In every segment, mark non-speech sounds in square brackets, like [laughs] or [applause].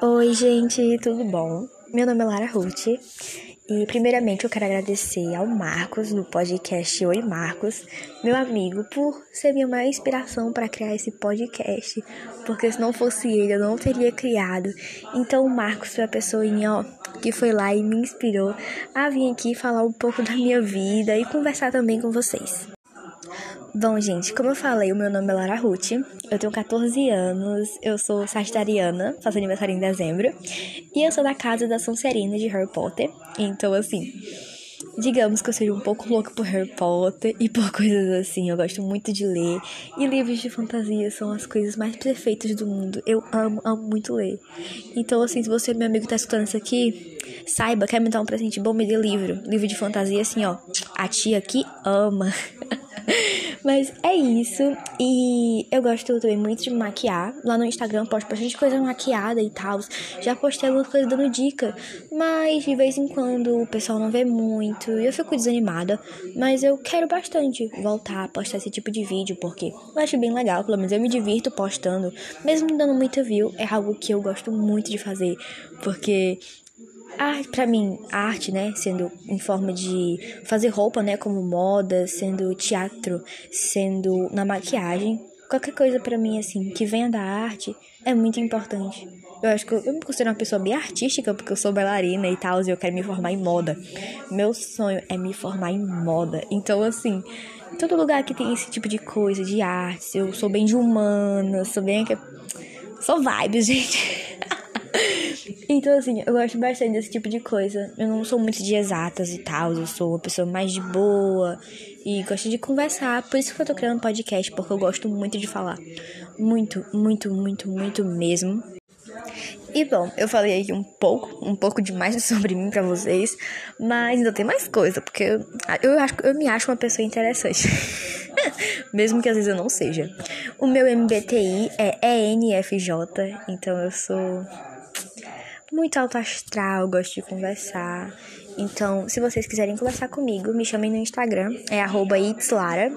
Oi, gente, tudo bom? Meu nome é Lara Ruth e, primeiramente, eu quero agradecer ao Marcos do podcast Oi Marcos, meu amigo, por ser minha maior inspiração para criar esse podcast, porque se não fosse ele, eu não teria criado. Então, o Marcos foi a pessoinha ó, que foi lá e me inspirou a vir aqui falar um pouco da minha vida e conversar também com vocês. Bom, gente, como eu falei, o meu nome é Lara Ruth, eu tenho 14 anos, eu sou sagitariana, faço aniversário em dezembro, e eu sou da casa da Sonserina de Harry Potter, então, assim, digamos que eu seja um pouco louca por Harry Potter e por [laughs] coisas assim, eu gosto muito de ler, e livros de fantasia são as coisas mais perfeitas do mundo, eu amo, amo muito ler. Então, assim, se você, meu amigo, tá escutando isso aqui, saiba, quer me dar um presente bom, me dê livro, livro de fantasia, assim, ó, a tia aqui ama. [laughs] [laughs] Mas é isso. E eu gosto também muito de maquiar. Lá no Instagram posto bastante coisa maquiada e tal. Já postei algumas coisas dando dica. Mas de vez em quando o pessoal não vê muito. E eu fico desanimada. Mas eu quero bastante voltar a postar esse tipo de vídeo. Porque eu acho bem legal. Pelo menos eu me divirto postando. Mesmo dando muita view. É algo que eu gosto muito de fazer. Porque arte para mim, arte, né, sendo em forma de fazer roupa, né, como moda, sendo teatro, sendo na maquiagem, qualquer coisa para mim assim que venha da arte é muito importante. Eu acho que eu, eu me considero uma pessoa bem artística porque eu sou bailarina e tal, e eu quero me formar em moda. Meu sonho é me formar em moda. Então assim, todo lugar que tem esse tipo de coisa, de arte, eu sou bem de humana, sou bem sou vibes, [laughs] gente. Então, assim, eu gosto bastante desse tipo de coisa. Eu não sou muito de exatas e tal, eu sou uma pessoa mais de boa e gosto de conversar. Por isso que eu tô criando um podcast, porque eu gosto muito de falar. Muito, muito, muito, muito mesmo. E bom, eu falei um pouco, um pouco demais [laughs] sobre mim para vocês, mas ainda tem mais coisa, porque eu, eu, acho, eu me acho uma pessoa interessante. [laughs] Mesmo que às vezes eu não seja. O meu MBTI é ENFJ, então eu sou muito alto astral, gosto de conversar. Então, se vocês quiserem conversar comigo, me chamem no Instagram, é itslara.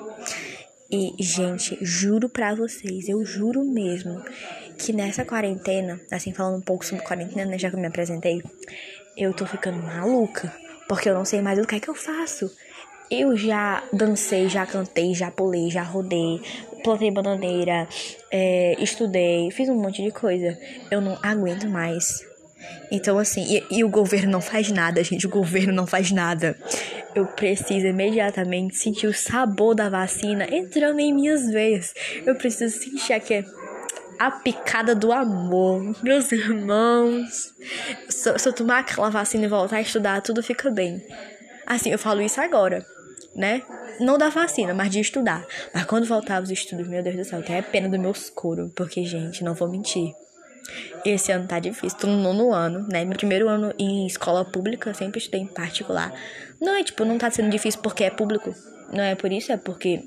E, gente, juro pra vocês, eu juro mesmo, que nessa quarentena, assim, falando um pouco sobre quarentena, né, já que eu me apresentei, eu tô ficando maluca, porque eu não sei mais o que é que eu faço. Eu já dancei, já cantei, já pulei, já rodei, plantei bananeira, é, estudei, fiz um monte de coisa. Eu não aguento mais então, assim, e, e, o governo não faz nada, gente. O governo não faz nada. Eu preciso imediatamente sentir o sabor da vacina entrando em minhas veias. Eu preciso sentir aqui a picada do amor. Meus irmãos. Se, se eu tomar aquela vacina e voltar a estudar, tudo fica bem. Assim, eu falo isso agora, né? Não da vacina, mas de estudar. Mas quando voltar os estudos, meu Deus do céu, até é pena do meus couro. Porque, gente, não vou mentir. Esse ano tá difícil, tô no nono ano, né? Meu primeiro ano em escola pública, sempre estudei em particular. Não é tipo, não tá sendo difícil porque é público. Não é por isso, é porque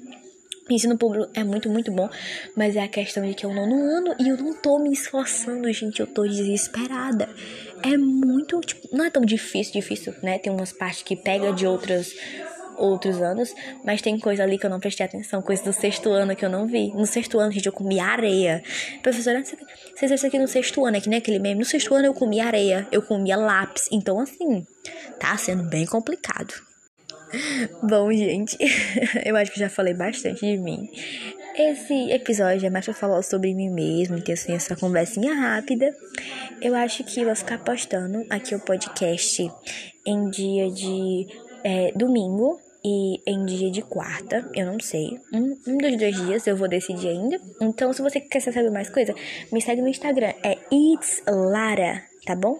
ensino público é muito, muito bom. Mas é a questão de que é o nono ano e eu não tô me esforçando, gente. Eu tô desesperada. É muito, tipo, não é tão difícil, difícil, né? Tem umas partes que pega de outras outros anos, mas tem coisa ali que eu não prestei atenção, coisa do sexto ano que eu não vi. No sexto ano, gente, eu comi areia. Professora, vocês isso aqui no sexto ano, é que nem aquele meme. No sexto ano eu comia areia, eu comia lápis. Então, assim, tá sendo bem complicado. [laughs] Bom, gente, [laughs] eu acho que já falei bastante de mim. Esse episódio é mais pra falar sobre mim mesmo, ter assim, essa conversinha rápida. Eu acho que eu vou ficar postando aqui o podcast em dia de é, domingo e em dia de quarta, eu não sei. Um, um dos dois dias eu vou decidir ainda. Então, se você quer saber mais coisa, me segue no Instagram. É It's Lara, tá bom?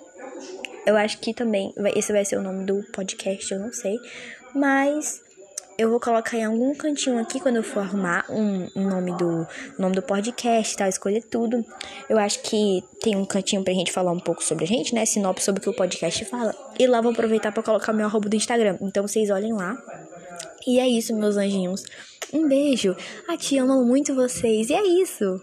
Eu acho que também esse vai ser o nome do podcast, eu não sei. Mas eu vou colocar em algum cantinho aqui quando eu for arrumar um, um nome do nome do podcast, tal, escolher tudo. Eu acho que tem um cantinho pra gente falar um pouco sobre a gente, né? Sinopse sobre o que o podcast fala. E lá vou aproveitar para colocar meu arroba do Instagram. Então vocês olhem lá. E é isso, meus anjinhos. Um beijo. A tia amo muito vocês. E é isso.